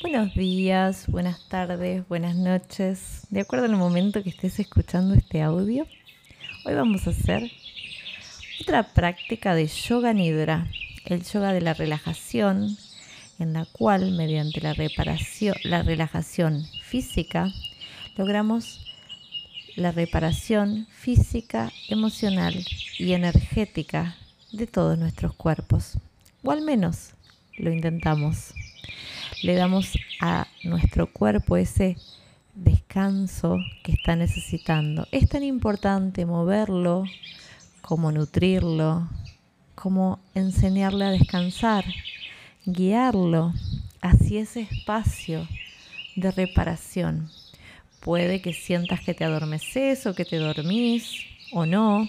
Buenos días, buenas tardes, buenas noches. De acuerdo al momento que estés escuchando este audio, hoy vamos a hacer otra práctica de yoga nidra, el yoga de la relajación, en la cual mediante la reparación, la relajación física logramos la reparación física, emocional y energética de todos nuestros cuerpos. O al menos lo intentamos. Le damos a nuestro cuerpo ese descanso que está necesitando. Es tan importante moverlo como nutrirlo, como enseñarle a descansar, guiarlo hacia ese espacio de reparación. Puede que sientas que te adormeces o que te dormís o no.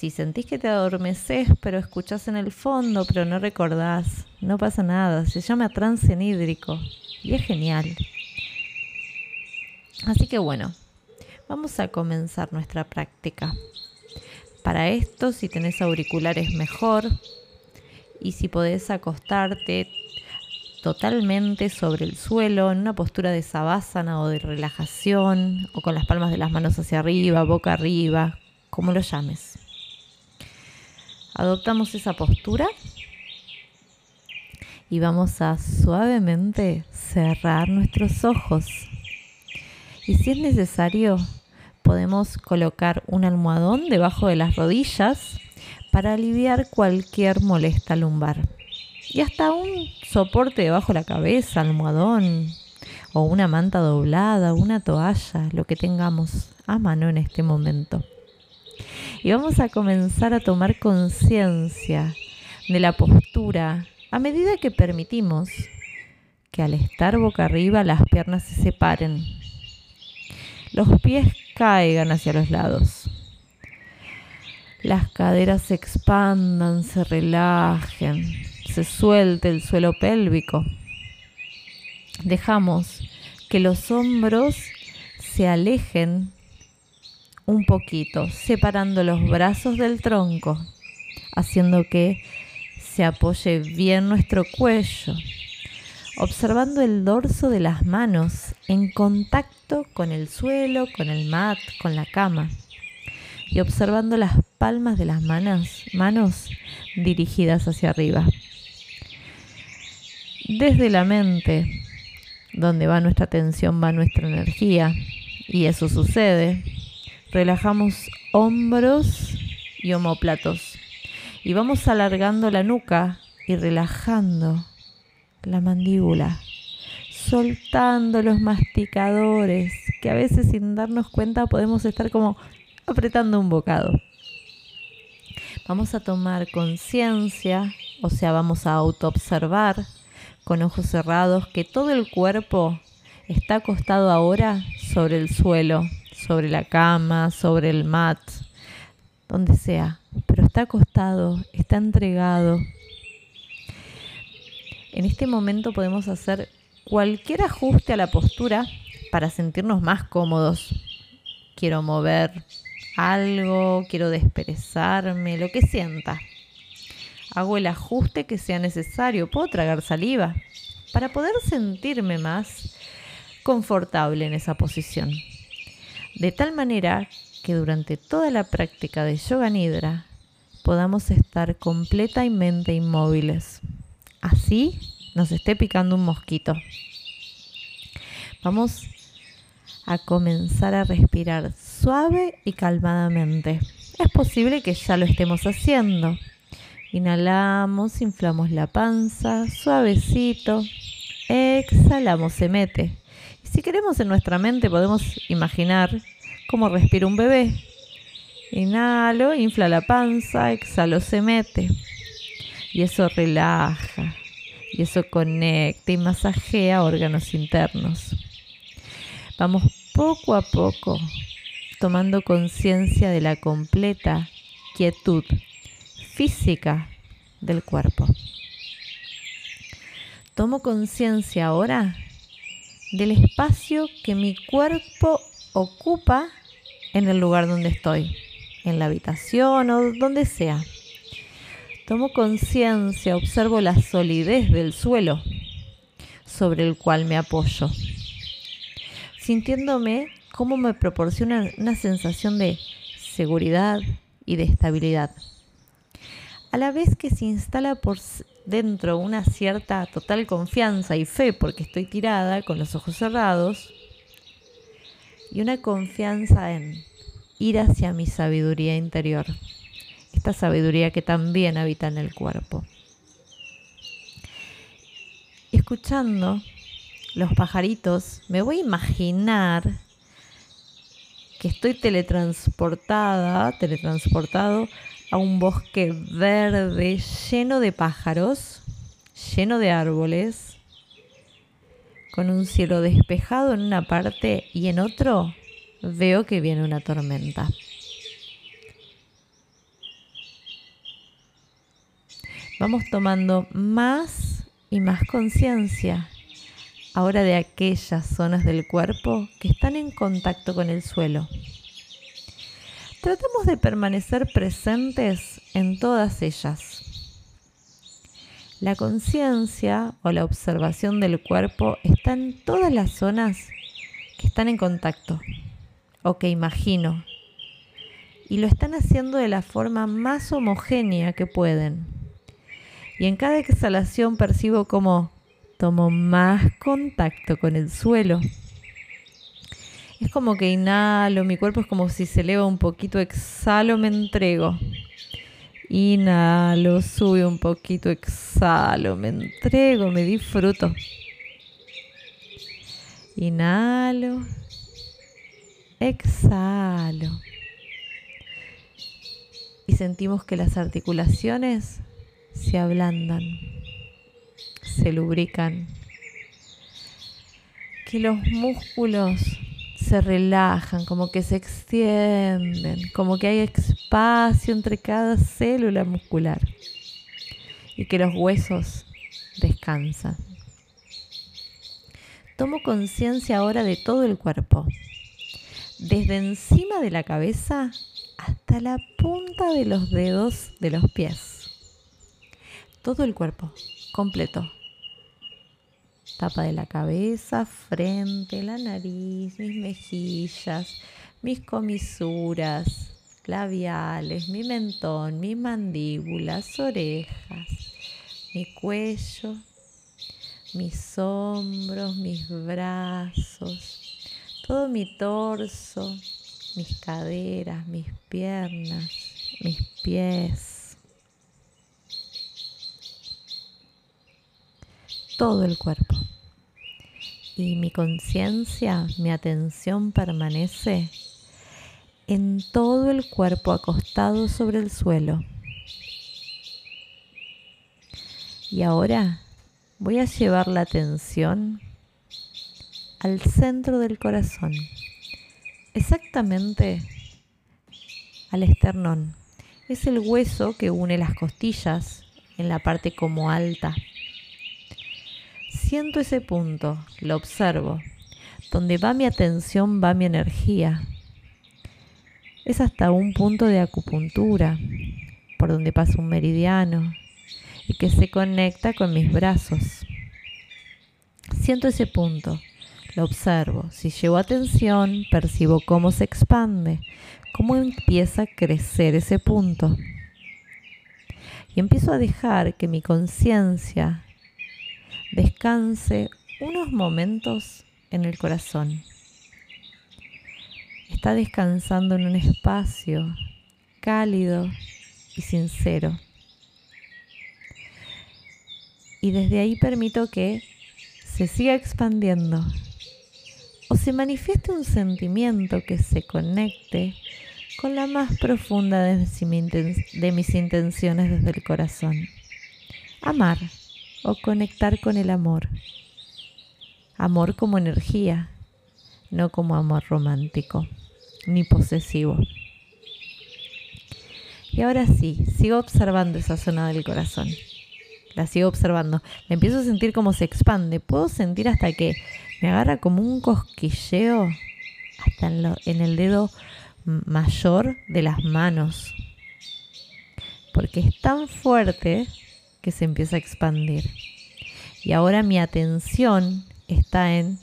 Si sentís que te adormeces pero escuchás en el fondo pero no recordás, no pasa nada. Se llama trance nídrico y es genial. Así que bueno, vamos a comenzar nuestra práctica. Para esto, si tenés auriculares mejor y si podés acostarte totalmente sobre el suelo, en una postura de sabásana o de relajación, o con las palmas de las manos hacia arriba, boca arriba, como lo llames. Adoptamos esa postura y vamos a suavemente cerrar nuestros ojos. Y si es necesario, podemos colocar un almohadón debajo de las rodillas para aliviar cualquier molesta lumbar y hasta un soporte debajo de la cabeza, almohadón o una manta doblada, una toalla, lo que tengamos a mano en este momento. Y vamos a comenzar a tomar conciencia de la postura a medida que permitimos que al estar boca arriba las piernas se separen, los pies caigan hacia los lados, las caderas se expandan, se relajen, se suelte el suelo pélvico. Dejamos que los hombros se alejen un poquito, separando los brazos del tronco, haciendo que se apoye bien nuestro cuello, observando el dorso de las manos en contacto con el suelo, con el mat, con la cama, y observando las palmas de las manos, manos dirigidas hacia arriba. Desde la mente, donde va nuestra atención, va nuestra energía, y eso sucede, relajamos hombros y omóplatos, y vamos alargando la nuca y relajando la mandíbula, soltando los masticadores, que a veces sin darnos cuenta podemos estar como apretando un bocado. Vamos a tomar conciencia, o sea, vamos a autoobservar con ojos cerrados, que todo el cuerpo está acostado ahora sobre el suelo, sobre la cama, sobre el mat, donde sea, pero está acostado, está entregado. En este momento podemos hacer cualquier ajuste a la postura para sentirnos más cómodos. Quiero mover algo, quiero desperezarme, lo que sienta hago el ajuste que sea necesario, puedo tragar saliva para poder sentirme más confortable en esa posición. De tal manera que durante toda la práctica de yoga nidra podamos estar completamente inmóviles. Así nos esté picando un mosquito. Vamos a comenzar a respirar suave y calmadamente. Es posible que ya lo estemos haciendo. Inhalamos, inflamos la panza, suavecito. Exhalamos, se mete. Si queremos en nuestra mente podemos imaginar cómo respira un bebé. Inhalo, infla la panza, exhalo, se mete. Y eso relaja. Y eso conecta y masajea órganos internos. Vamos poco a poco tomando conciencia de la completa quietud física del cuerpo. Tomo conciencia ahora del espacio que mi cuerpo ocupa en el lugar donde estoy, en la habitación o donde sea. Tomo conciencia, observo la solidez del suelo, sobre el cual me apoyo, sintiéndome como me proporciona una sensación de seguridad y de estabilidad. A la vez que se instala por dentro una cierta total confianza y fe porque estoy tirada con los ojos cerrados y una confianza en ir hacia mi sabiduría interior, esta sabiduría que también habita en el cuerpo. Escuchando los pajaritos, me voy a imaginar que estoy teletransportada, teletransportado a un bosque verde lleno de pájaros, lleno de árboles, con un cielo despejado en una parte y en otro veo que viene una tormenta. Vamos tomando más y más conciencia ahora de aquellas zonas del cuerpo que están en contacto con el suelo. Tratamos de permanecer presentes en todas ellas. La conciencia o la observación del cuerpo está en todas las zonas que están en contacto o que imagino. Y lo están haciendo de la forma más homogénea que pueden. Y en cada exhalación percibo como tomo más contacto con el suelo. Es como que inhalo, mi cuerpo es como si se eleva un poquito, exhalo, me entrego. Inhalo, sube un poquito, exhalo, me entrego, me disfruto. Inhalo, exhalo. Y sentimos que las articulaciones se ablandan se lubrican, que los músculos se relajan, como que se extienden, como que hay espacio entre cada célula muscular y que los huesos descansan. Tomo conciencia ahora de todo el cuerpo, desde encima de la cabeza hasta la punta de los dedos de los pies. Todo el cuerpo completo tapa de la cabeza, frente, la nariz, mis mejillas, mis comisuras, labiales, mi mentón, mis mandíbulas, orejas, mi cuello, mis hombros, mis brazos, todo mi torso, mis caderas, mis piernas, mis pies todo el cuerpo. Y mi conciencia, mi atención permanece en todo el cuerpo acostado sobre el suelo. Y ahora voy a llevar la atención al centro del corazón, exactamente al esternón. Es el hueso que une las costillas en la parte como alta siento ese punto, lo observo. Donde va mi atención va mi energía. Es hasta un punto de acupuntura, por donde pasa un meridiano y que se conecta con mis brazos. Siento ese punto, lo observo. Si llevo atención, percibo cómo se expande, cómo empieza a crecer ese punto. Y empiezo a dejar que mi conciencia descanse unos momentos en el corazón. Está descansando en un espacio cálido y sincero. Y desde ahí permito que se siga expandiendo o se manifieste un sentimiento que se conecte con la más profunda de mis intenciones desde el corazón. Amar o conectar con el amor. Amor como energía, no como amor romántico ni posesivo. Y ahora sí, sigo observando esa zona del corazón. La sigo observando. La empiezo a sentir como se expande. Puedo sentir hasta que me agarra como un cosquilleo hasta en, en el dedo mayor de las manos. Porque es tan fuerte que se empieza a expandir. Y ahora mi atención está en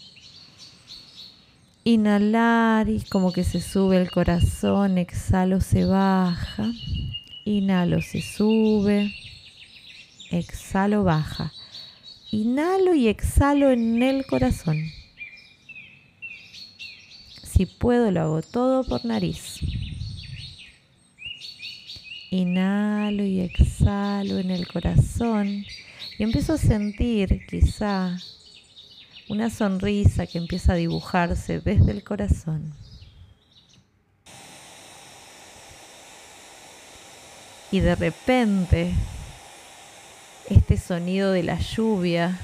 inhalar y como que se sube el corazón, exhalo, se baja, inhalo, se sube, exhalo, baja. Inhalo y exhalo en el corazón. Si puedo, lo hago todo por nariz. Inhalo y exhalo en el corazón y empiezo a sentir quizá una sonrisa que empieza a dibujarse desde el corazón. Y de repente este sonido de la lluvia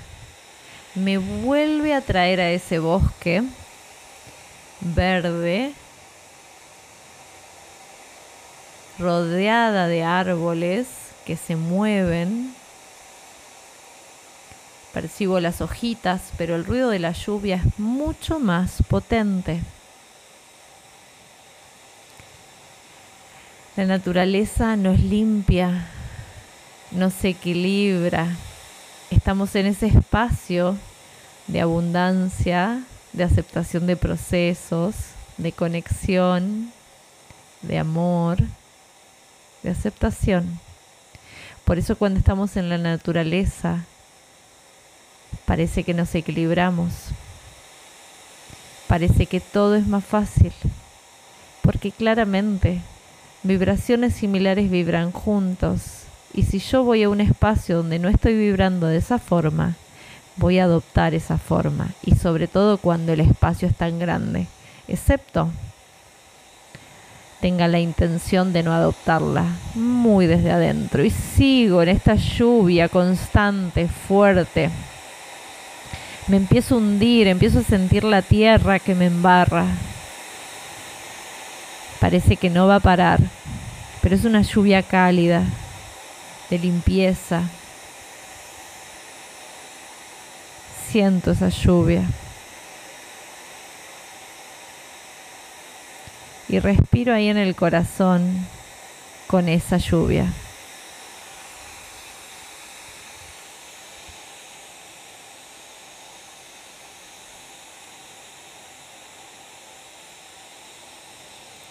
me vuelve a traer a ese bosque verde, rodeada de árboles que se mueven. Percibo las hojitas, pero el ruido de la lluvia es mucho más potente. La naturaleza nos limpia, nos equilibra. Estamos en ese espacio de abundancia, de aceptación de procesos, de conexión, de amor, de aceptación. Por eso cuando estamos en la naturaleza, parece que nos equilibramos. Parece que todo es más fácil. Porque claramente vibraciones similares vibran juntos. Y si yo voy a un espacio donde no estoy vibrando de esa forma, voy a adoptar esa forma y sobre todo cuando el espacio es tan grande, excepto tenga la intención de no adoptarla muy desde adentro y sigo en esta lluvia constante, fuerte. Me empiezo a hundir, empiezo a sentir la tierra que me embarra. Parece que no va a parar, pero es una lluvia cálida, de limpieza, siento esa lluvia. Y respiro ahí en el corazón con esa lluvia.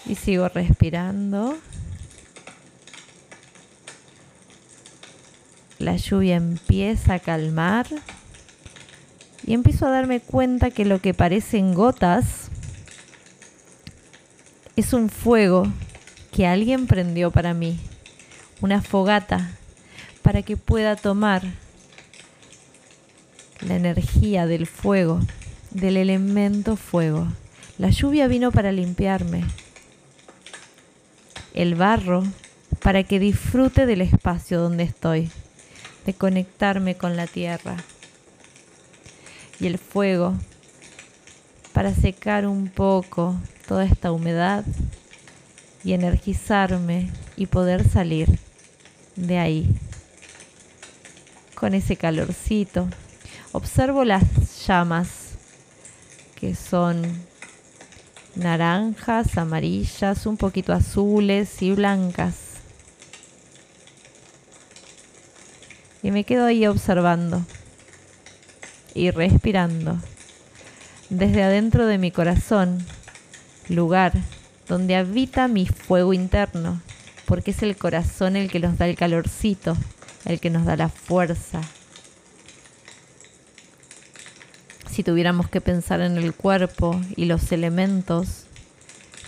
Y sigo respirando. La lluvia empieza a calmar y empiezo a darme cuenta que lo que parecen gotas es un fuego que alguien prendió para mí, una fogata para que pueda tomar la energía del fuego, del elemento fuego. La lluvia vino para limpiarme, el barro para que disfrute del espacio donde estoy, de conectarme con la tierra y el fuego para secar un poco toda esta humedad y energizarme y poder salir de ahí con ese calorcito. Observo las llamas que son naranjas, amarillas, un poquito azules y blancas. Y me quedo ahí observando y respirando desde adentro de mi corazón, lugar donde habita mi fuego interno, porque es el corazón el que nos da el calorcito, el que nos da la fuerza. Si tuviéramos que pensar en el cuerpo y los elementos,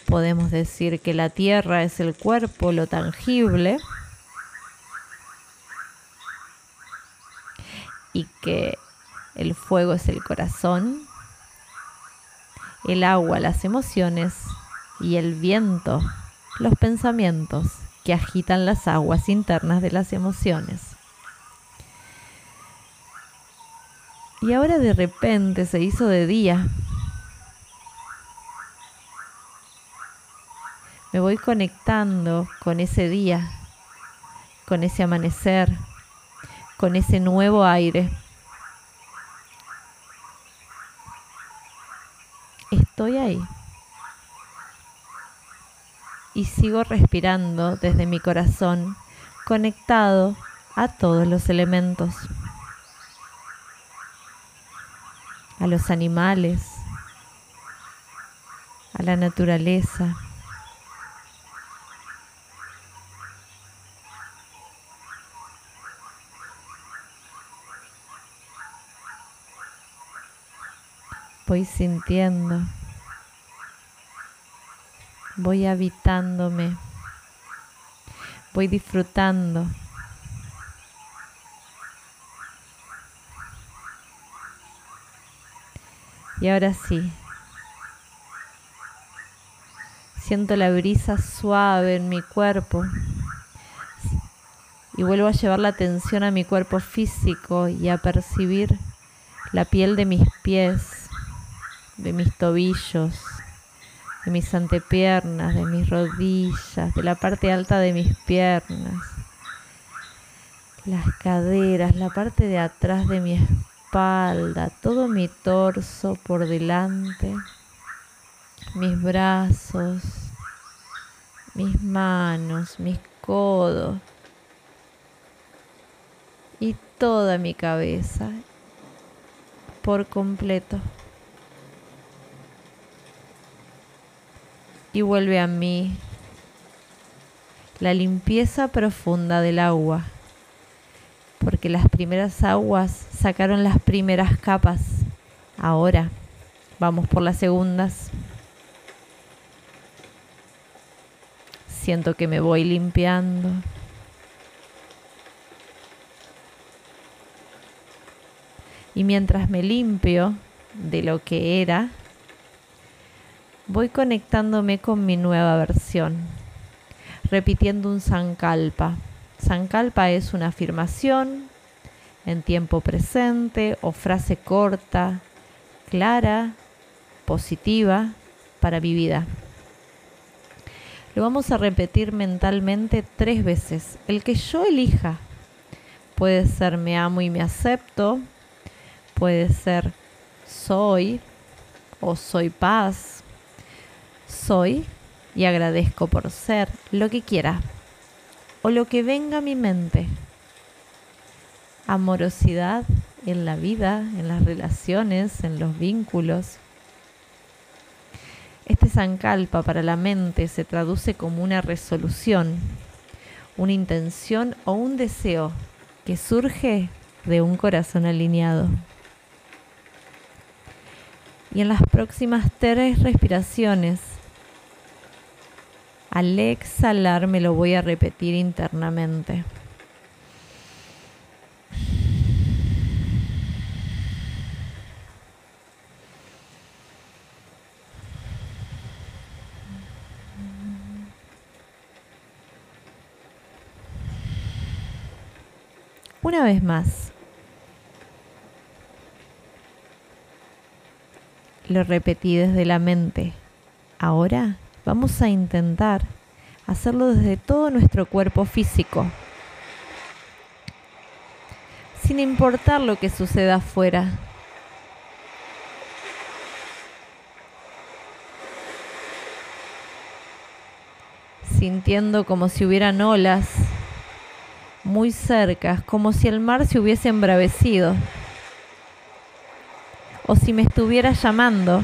podemos decir que la tierra es el cuerpo, lo tangible, y que el fuego es el corazón, el agua las emociones y el viento los pensamientos que agitan las aguas internas de las emociones. Y ahora de repente se hizo de día. Me voy conectando con ese día, con ese amanecer, con ese nuevo aire. Estoy ahí. Y sigo respirando desde mi corazón, conectado a todos los elementos. a los animales, a la naturaleza. Voy sintiendo, voy habitándome, voy disfrutando. Y ahora sí, siento la brisa suave en mi cuerpo. Y vuelvo a llevar la atención a mi cuerpo físico y a percibir la piel de mis pies, de mis tobillos, de mis antepiernas, de mis rodillas, de la parte alta de mis piernas, las caderas, la parte de atrás de mi espalda, todo mi torso por delante, mis brazos, mis manos, mis codos. Y toda mi cabeza por completo. Y vuelve a mí la limpieza profunda del agua, porque las primeras aguas sacaron las primeras capas. Ahora vamos por las segundas. Siento que me voy limpiando. Y mientras me limpio de lo que era, voy conectándome con mi nueva versión, repitiendo un sankalpa. Sankalpa es una afirmación en tiempo presente o frase corta, clara, positiva para mi vida. Lo vamos a repetir mentalmente tres veces, el que yo elija. Puede ser me amo y me acepto, puede ser soy o soy paz, soy y agradezco por ser, lo que quiera o lo que venga a mi mente. Amorosidad en la vida, en las relaciones, en los vínculos. Este sankalpa para la mente se traduce como una resolución, una intención o un deseo que surge de un corazón alineado. Y en las próximas tres respiraciones, al exhalar me lo voy a repetir internamente. Una vez más. Lo repetí desde la mente. Ahora vamos a intentar hacerlo desde todo nuestro cuerpo físico. Sin importar lo que suceda afuera. Sintiendo como si hubieran olas muy cerca, como si el mar se hubiese embravecido o si me estuviera llamando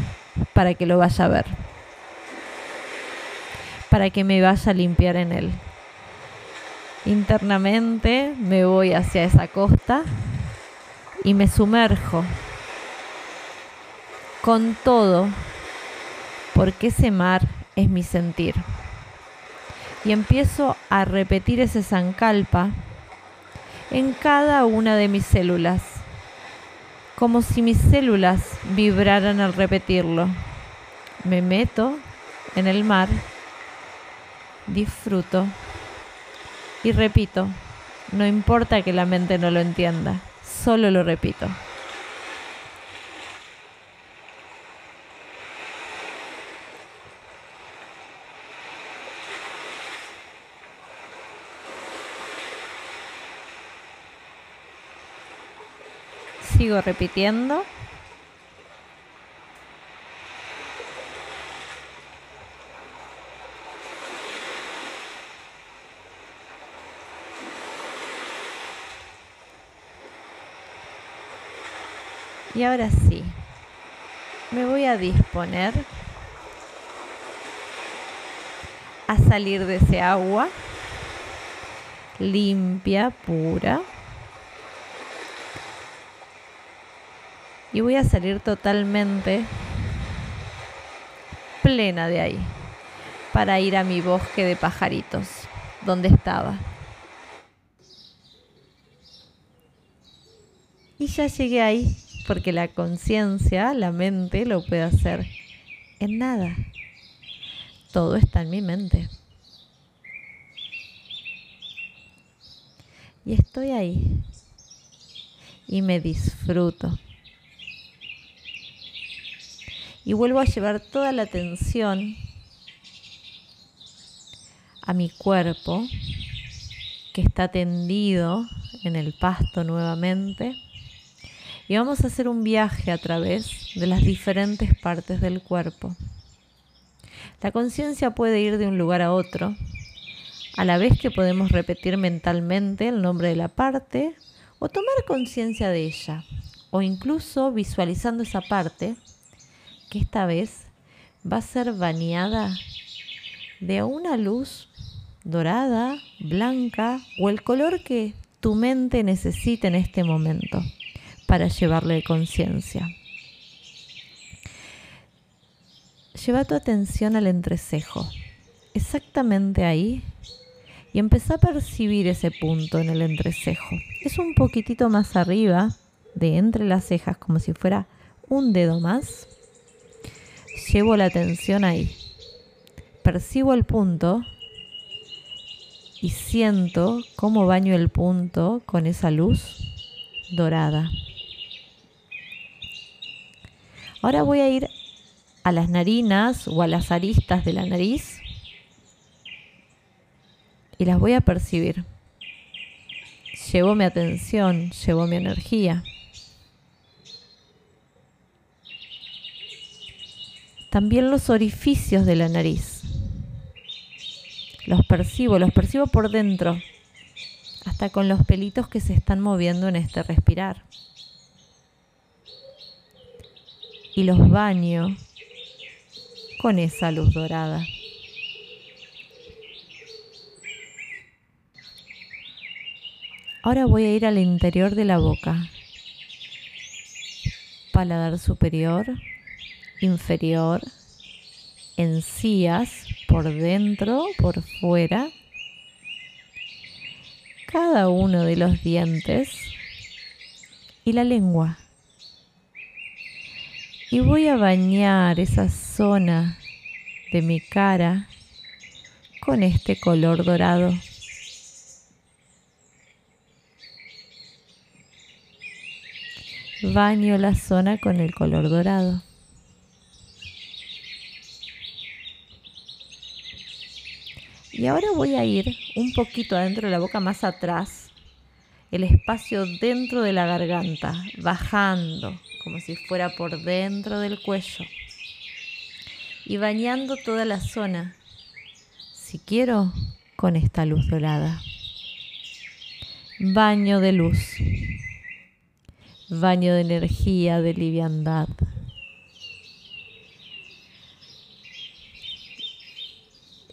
para que lo vaya a ver, para que me vaya a limpiar en él. Internamente me voy hacia esa costa y me sumerjo con todo, porque ese mar es mi sentir. Y empiezo a repetir ese zancalpa en cada una de mis células como si mis células vibraran al repetirlo. Me meto en el mar, disfruto y repito. No importa que la mente no lo entienda, solo lo repito. sigo repitiendo. Y ahora sí, me voy a disponer a salir de ese agua limpia, pura. Y voy a salir totalmente plena de ahí para ir a mi bosque de pajaritos, donde estaba. Y ya llegué ahí, porque la conciencia, la mente, lo puede hacer en nada. Todo está en mi mente. Y estoy ahí. Y me disfruto. Y vuelvo a llevar toda la atención a mi cuerpo que está tendido en el pasto nuevamente. Y vamos a hacer un viaje a través de las diferentes partes del cuerpo. La conciencia puede ir de un lugar a otro, a la vez que podemos repetir mentalmente el nombre de la parte o tomar conciencia de ella, o incluso visualizando esa parte que esta vez va a ser bañada de una luz dorada, blanca o el color que tu mente necesite en este momento para llevarle conciencia. Lleva tu atención al entrecejo, exactamente ahí, y empezá a percibir ese punto en el entrecejo. Es un poquitito más arriba de entre las cejas, como si fuera un dedo más. Llevo la atención ahí. Percibo el punto y siento cómo baño el punto con esa luz dorada. Ahora voy a ir a las narinas o a las aristas de la nariz y las voy a percibir. Llevo mi atención, llevo mi energía. También los orificios de la nariz. Los percibo, los percibo por dentro, hasta con los pelitos que se están moviendo en este respirar. Y los baño con esa luz dorada. Ahora voy a ir al interior de la boca. Paladar superior, inferior, encías, por dentro, por fuera. Cada uno de los dientes y la lengua y voy a bañar esa zona de mi cara con este color dorado. Baño la zona con el color dorado. Y ahora voy a ir un poquito adentro de la boca, más atrás, el espacio dentro de la garganta, bajando, como si fuera por dentro del cuello y bañando toda la zona, si quiero, con esta luz dorada. Baño de luz, baño de energía, de liviandad.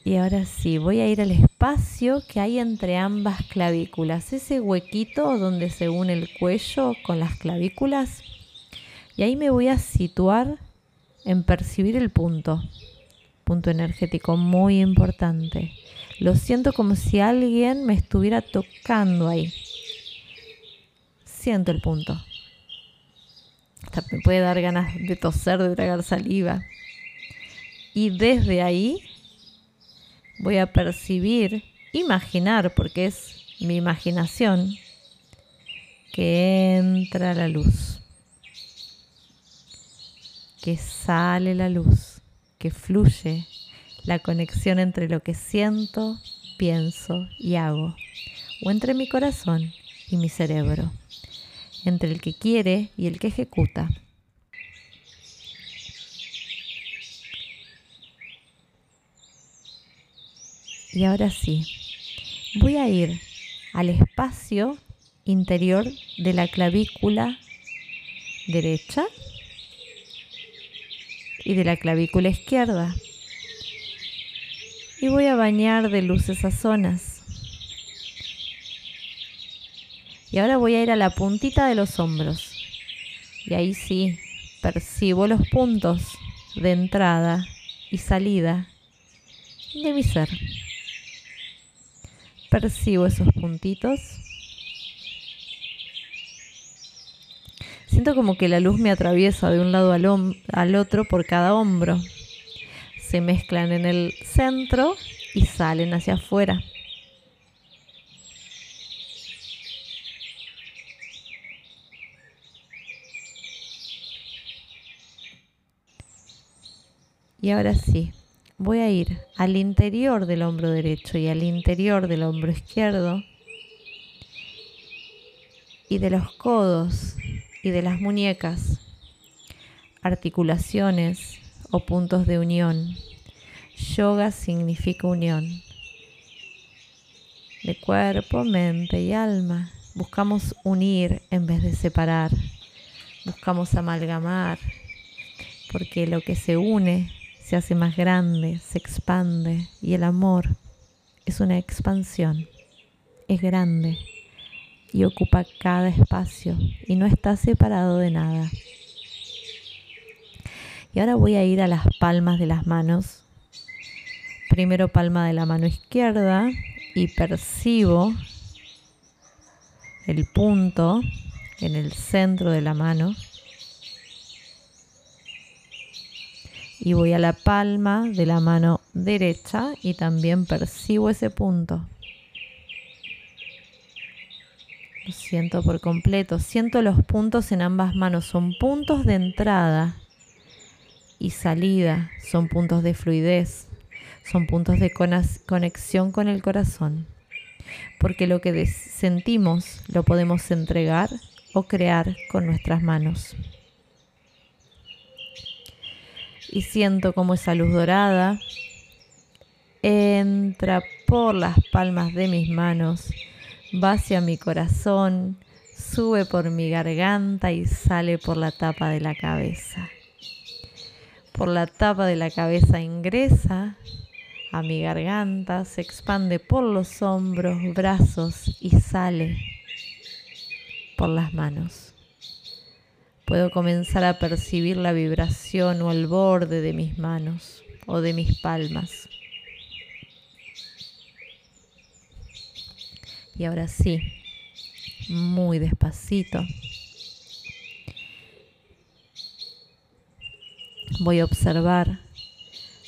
Y ahora sí, voy a ir al espacio que hay entre ambas clavículas, ese huequito donde se une el cuello con las clavículas. Y ahí me voy a situar en percibir el punto, punto energético muy importante. Lo siento como si alguien me estuviera tocando ahí. Siento el punto. Me puede dar ganas de toser, de tragar saliva. Y desde ahí voy a percibir, imaginar, porque es mi imaginación, que entra la luz que sale la luz, que fluye la conexión entre lo que siento, pienso y hago, o entre mi corazón y mi cerebro, entre el que quiere y el que ejecuta. Y ahora sí, voy a ir al espacio interior de la clavícula derecha y de la clavícula izquierda. Y voy a bañar de luz esas zonas. Y ahora voy a ir a la puntita de los hombros. Y ahí sí, percibo los puntos de entrada y salida de mi ser. Percibo esos puntitos. Siento como que la luz me atraviesa de un lado al, otro por cada hombro. Se mezclan en el centro y salen hacia afuera. Y ahora sí, voy a ir al interior del hombro derecho y al interior del hombro izquierdo y de los codos y de las muñecas, articulaciones o puntos de unión. Yoga significa unión de cuerpo, mente y alma. Buscamos unir en vez de separar. Buscamos amalgamar, porque lo que se une se hace más grande, se expande y el amor es una expansión, es grande y ocupa cada espacio y no está separado de nada. Y ahora voy a ir a las palmas de las manos. Primero palma de la mano izquierda y percibo el punto en el centro de la mano y voy a la palma de la mano derecha y también percibo ese punto. Lo siento por completo. Siento los puntos en ambas manos. Son puntos de entrada y salida. Son puntos de fluidez. Son puntos de conexión con el corazón. Porque lo que sentimos lo podemos entregar o crear con nuestras manos y siento como esa luz dorada entra por las palmas de mis manos, va hacia mi corazón, sube por mi garganta y sale por la tapa de la cabeza. Por la tapa de la cabeza ingresa a mi garganta, se expande por los hombros, brazos y sale por las manos puedo comenzar a percibir la vibración o el borde de mis manos o de mis palmas. Y ahora sí, muy despacito. Voy a observar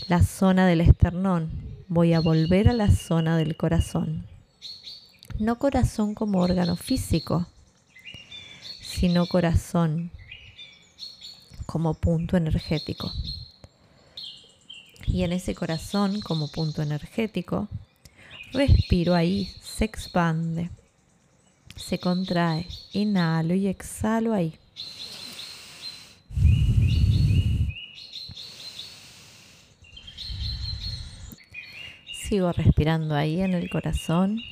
la zona del esternón. Voy a volver a la zona del corazón. No corazón como órgano físico, sino corazón como punto energético. Y en ese corazón como punto energético, respiro ahí, se expande, se contrae, inhalo y exhalo ahí. Sigo respirando ahí en el corazón,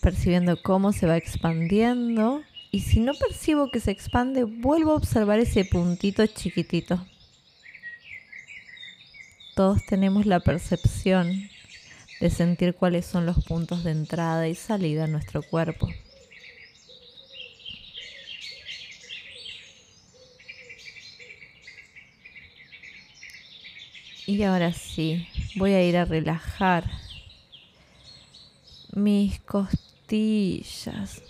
percibiendo cómo se va expandiendo y si no percibo que se expande, vuelvo a observar ese puntito chiquitito. Todos tenemos la percepción de sentir cuáles son los puntos de entrada y salida en nuestro cuerpo. Y ahora sí, voy a ir a relajar mis costillas,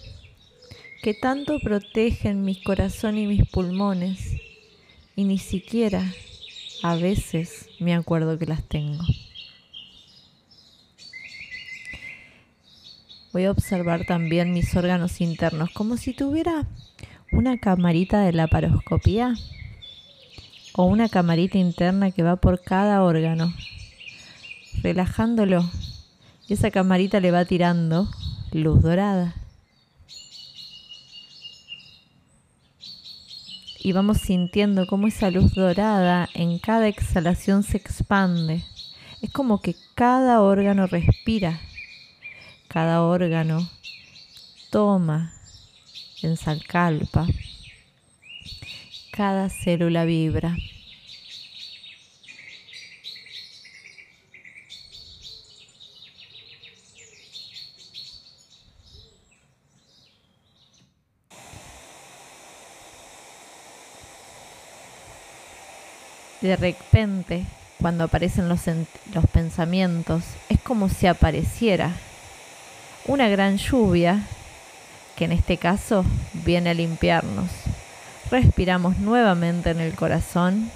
que tanto protegen mi corazón y mis pulmones y ni siquiera a veces me acuerdo que las tengo. Voy a observar también mis órganos internos como si tuviera una camarita de la paroscopía o una camarita interna que va por cada órgano, relajándolo. Y esa camarita le va tirando luz dorada. Y vamos sintiendo cómo esa luz dorada en cada exhalación se expande. Es como que cada órgano respira, cada órgano toma en salcalpa, cada célula vibra. De repente, cuando aparecen los, pensamientos, es como si apareciera una gran lluvia que en este caso viene a limpiarnos. Respiramos nuevamente en el corazón.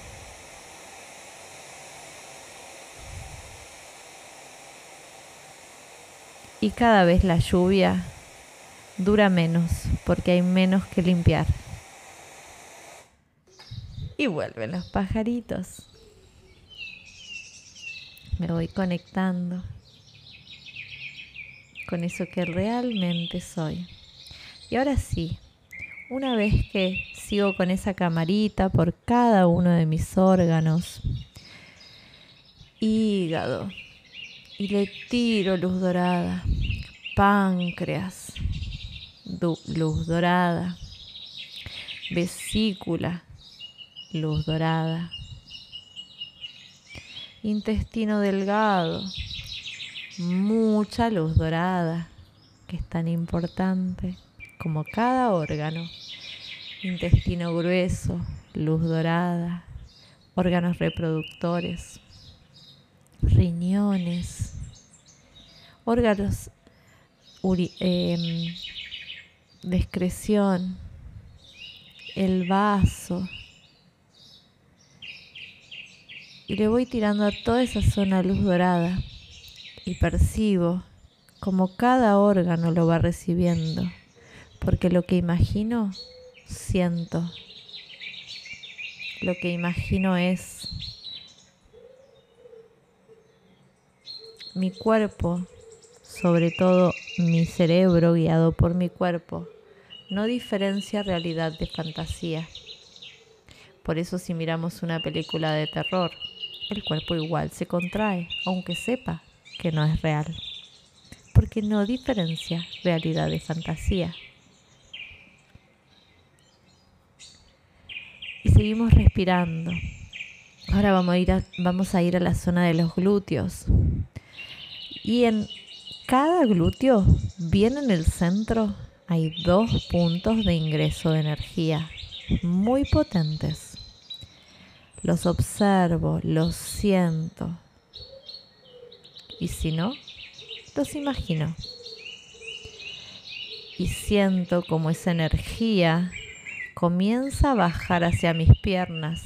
Y cada vez la lluvia dura menos porque hay menos que limpiar. Y vuelven los pajaritos. Me voy conectando con eso que realmente soy. Y ahora sí, una vez que sigo con esa camarita por cada uno de mis órganos, hígado, y le tiro luz dorada, páncreas, luz dorada, vesícula, luz dorada, intestino delgado, mucha luz dorada, que es tan importante como cada órgano. Intestino grueso, luz dorada, órganos reproductores, riñones, órganos em, de excreción, el vaso. Y le voy tirando a toda esa zona luz dorada y percibo como cada órgano lo va recibiendo porque lo que imagino, siento. Lo que imagino es mi cuerpo, sobre todo mi cerebro guiado por mi cuerpo, no diferencia realidad de fantasía. Por eso si miramos una película de terror, el cuerpo igual se contrae, aunque sepa que no es real, porque no diferencia realidad de fantasía. y seguimos respirando. Ahora vamos a, ir a, vamos a ir a la zona de los glúteos. Y en cada glúteo, bien en el centro, hay dos puntos de ingreso de energía muy potentes. Los observo, los siento. Y si no, los imagino. Y siento como esa energía comienza a bajar hacia mis piernas.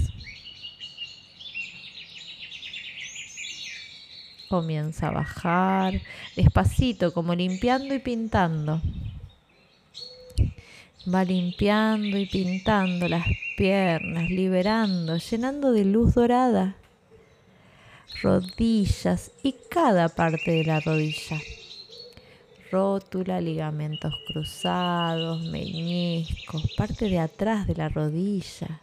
Comienza a bajar despacito, como limpiando y pintando. Va limpiando y pintando las piernas, liberando, llenando de luz dorada rodillas y cada parte de la rodilla rótula, ligamentos cruzados, meñiscos, parte de atrás de la rodilla.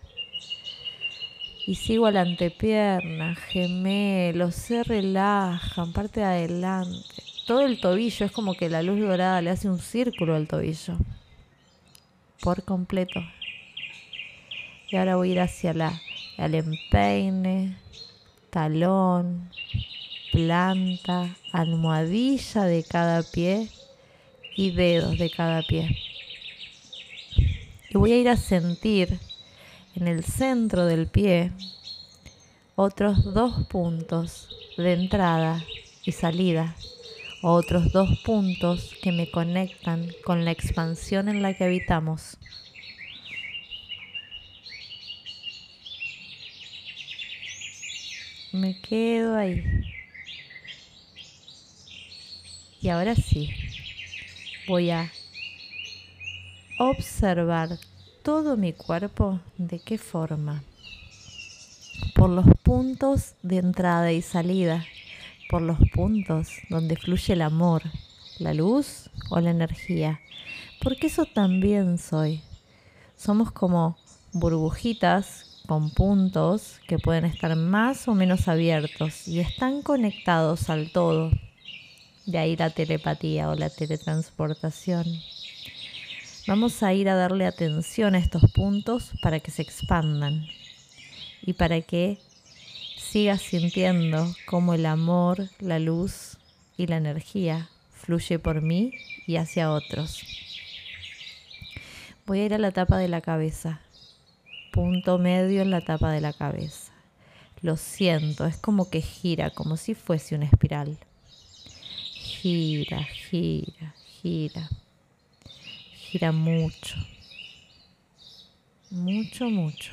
Y sigo a la antepierna, gemelos, se relajan, parte de adelante. Todo el tobillo es como que la luz dorada le hace un círculo al tobillo. Por completo. Y ahora voy a ir hacia la, el empeine, talón, planta, almohadilla de cada pie y dedos de cada pie. Y voy a ir a sentir en el centro del pie otros dos puntos de entrada y salida, otros dos puntos que me conectan con la expansión en la que habitamos. Me quedo ahí. Y ahora sí, voy a observar todo mi cuerpo de qué forma. Por los puntos de entrada y salida, por los puntos donde fluye el amor, la luz o la energía. Porque eso también soy. Somos como burbujitas con puntos que pueden estar más o menos abiertos y están conectados al todo. De ahí la telepatía o la teletransportación. Vamos a ir a darle atención a estos puntos para que se expandan y para que sigas sintiendo cómo el amor, la luz y la energía fluye por mí y hacia otros. Voy a ir a la tapa de la cabeza, punto medio en la tapa de la cabeza. Lo siento, es como que gira, como si fuese una espiral. Gira, gira, gira. Gira mucho. Mucho, mucho.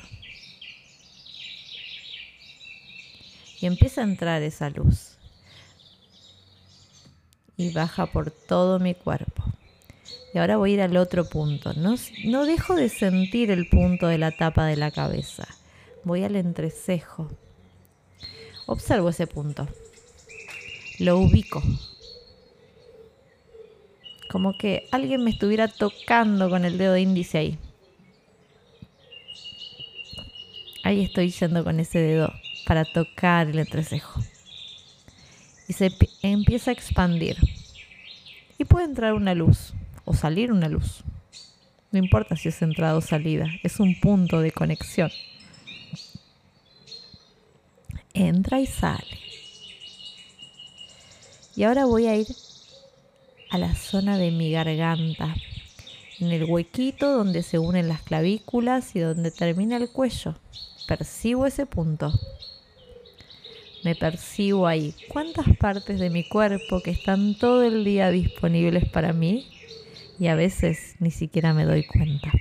Y empieza a entrar esa luz. Y baja por todo mi cuerpo. Y ahora voy a ir al otro punto. No, no dejo de sentir el punto de la tapa de la cabeza. Voy al entrecejo. Observo ese punto. Lo ubico. Como que alguien me estuviera tocando con el dedo índice ahí. Ahí estoy yendo con ese dedo para tocar el entrecejo. Y se empieza a expandir. Y puede entrar una luz o salir una luz. No importa si es entrada o salida, es un punto de conexión. Entra y sale. Y ahora voy a ir a la zona de mi garganta, en el huequito donde se unen las clavículas y donde termina el cuello. Percibo ese punto. Me percibo ahí. ¿Cuántas partes de mi cuerpo que están todo el día disponibles para mí y a veces ni siquiera me doy cuenta.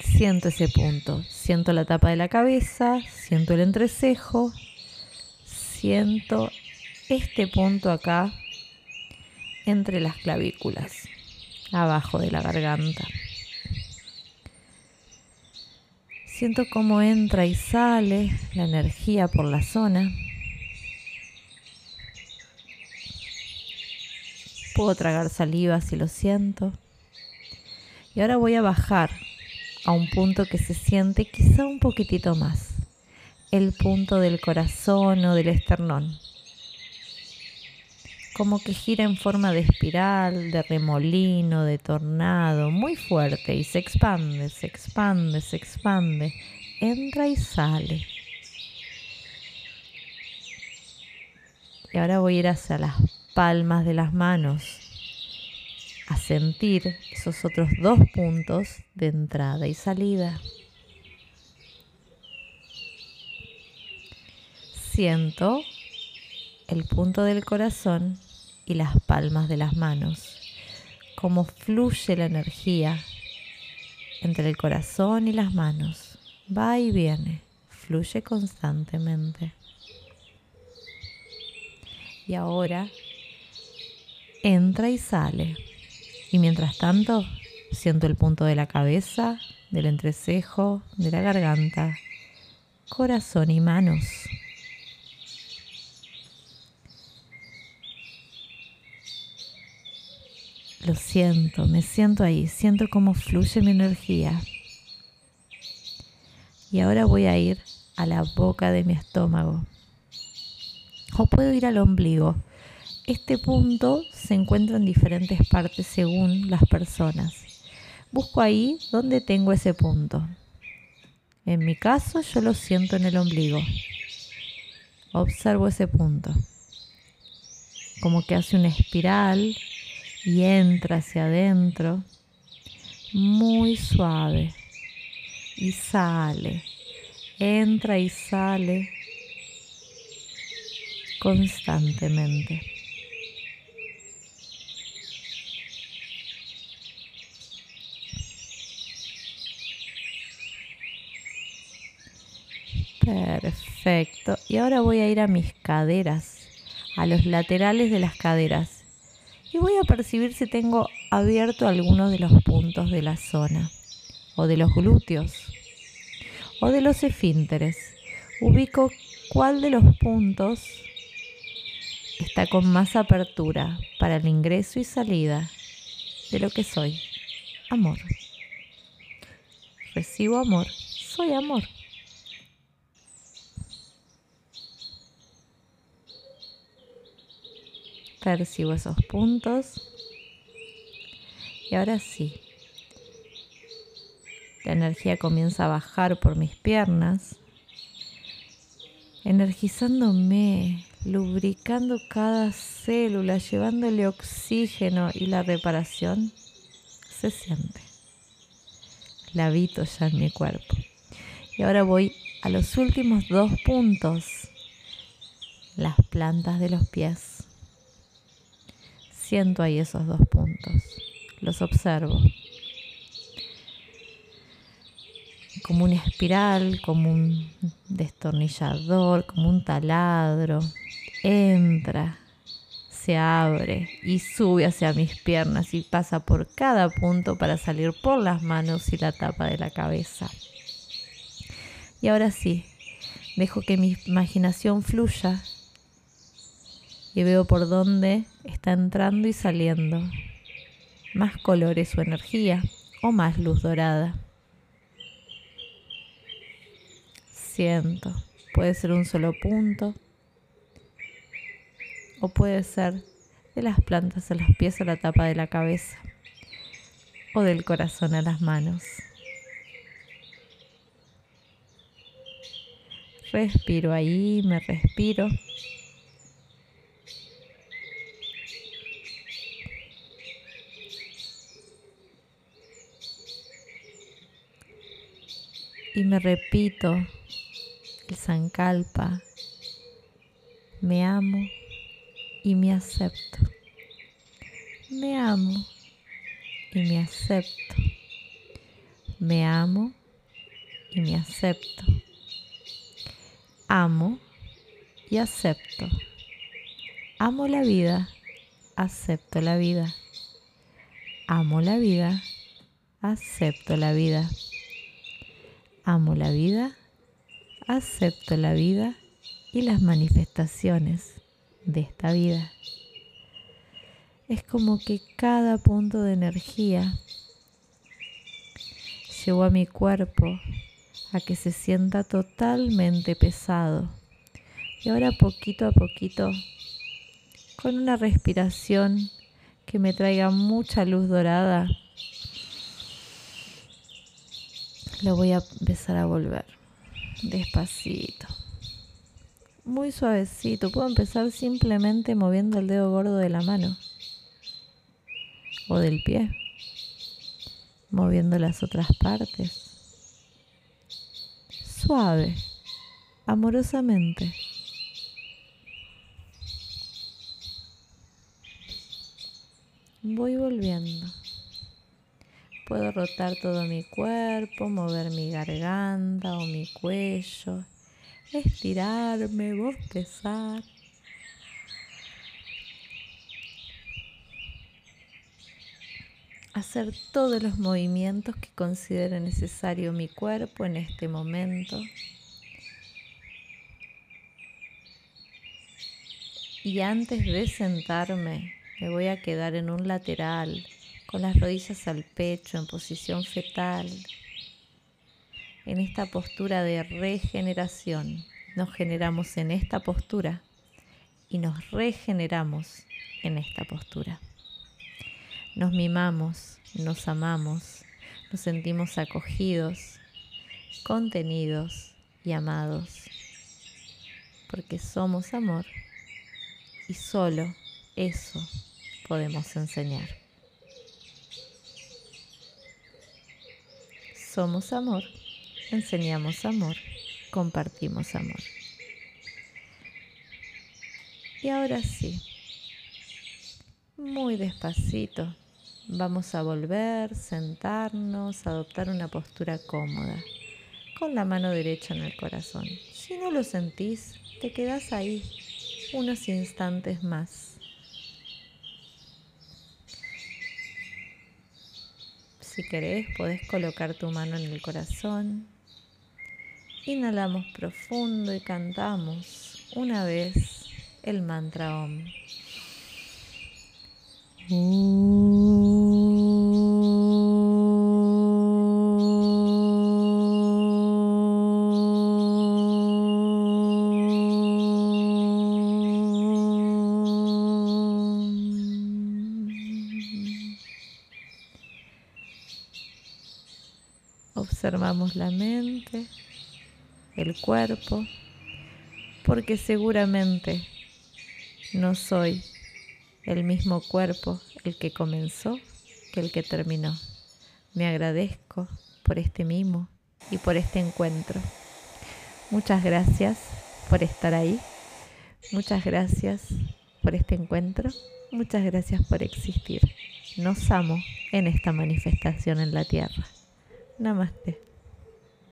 Siento ese punto, siento la tapa de la cabeza, siento el entrecejo, siento este punto acá entre las clavículas, abajo de la garganta. Siento cómo entra y sale la energía por la zona. Puedo tragar saliva si lo siento. Y ahora voy a bajar a un punto que se siente quizá un poquitito más. El punto del corazón o del esternón. Como que gira en forma de espiral, de remolino, de tornado, muy fuerte y se expande, se expande, se expande. Entra y sale. Y ahora voy a ir hacia las palmas de las manos a sentir esos otros dos puntos de entrada y salida. Siento el punto del corazón y las palmas de las manos, cómo fluye la energía entre el corazón y las manos. Va y viene, fluye constantemente. Y ahora entra y sale. Y mientras tanto, siento el punto de la cabeza, del entrecejo, de la garganta, corazón y manos. Lo siento, me siento ahí, siento cómo fluye mi energía. Y ahora voy a ir a la boca de mi estómago. O puedo ir al ombligo este punto se encuentra en diferentes partes según las personas. Busco ahí donde tengo ese punto. En mi caso yo lo siento en el ombligo. Observo ese punto. Como que hace una espiral y entra hacia adentro. Muy suave. Y sale. Entra y sale constantemente. Perfecto. Y ahora voy a ir a mis caderas, a los laterales de las caderas. Y voy a percibir si tengo abierto alguno de los puntos de la zona, o de los glúteos, o de los esfínteres. Ubico cuál de los puntos está con más apertura para el ingreso y salida de lo que soy. Amor. Recibo amor. Soy amor. Percibo esos puntos. Y ahora sí. La energía comienza a bajar por mis piernas, energizándome, lubricando cada célula, llevándole oxígeno y la reparación se siente. La habito ya en mi cuerpo. Y ahora voy a los últimos dos puntos, las plantas de los pies. Siento ahí esos dos puntos, los observo. Como una espiral, como un destornillador, como un taladro. Entra, se abre y sube hacia mis piernas y pasa por cada punto para salir por las manos y la tapa de la cabeza. Y ahora sí, dejo que mi imaginación fluya y veo por dónde está entrando y saliendo. Más colores o energía o más luz dorada. Siento, puede ser un solo punto o puede ser de las plantas a los pies a la tapa de la cabeza o del corazón a las manos. Respiro ahí, me respiro. Y me repito el Sankalpa. Me amo y me acepto. Me amo y me acepto. Me amo y me acepto amo y acepto. Amo la vida, acepto la vida. Amo la vida, acepto la vida. Amo la vida, acepto la vida y las manifestaciones de esta vida. Es como que cada punto de energía llevó a mi cuerpo a que se sienta totalmente pesado. Y ahora poquito a poquito, con una respiración que me traiga mucha luz dorada, lo voy a empezar a volver despacito, muy suavecito. Puedo empezar simplemente moviendo el dedo gordo de la mano o del pie, moviendo las otras partes suave, amorosamente. Voy volviendo. Puedo rotar todo mi cuerpo, mover mi garganta o mi cuello, estirarme, bostezar. hacer todos los movimientos que considere necesario mi cuerpo en este momento. Y antes de sentarme, me voy a quedar en un lateral, con las rodillas al pecho, en posición fetal, en esta postura de regeneración. Nos generamos en esta postura y nos regeneramos en esta postura. Nos mimamos, nos amamos, nos sentimos acogidos, contenidos y amados, porque somos amor y solo eso podemos enseñar. Somos amor, enseñamos amor, compartimos amor. Y ahora sí, muy despacito, Vamos a volver, sentarnos, adoptar una postura cómoda, con la mano derecha en el corazón. Si no lo sentís, te quedas ahí unos instantes más. Si querés, podés colocar tu mano en el corazón. Inhalamos profundo y cantamos una vez el mantra OM. La mente, el cuerpo, porque seguramente no soy el mismo cuerpo el que comenzó que el que terminó. Me agradezco por este mimo y por este encuentro. Muchas gracias por estar ahí. Muchas gracias por este encuentro. Muchas gracias por existir. Nos amo en esta manifestación en la tierra. Namaste.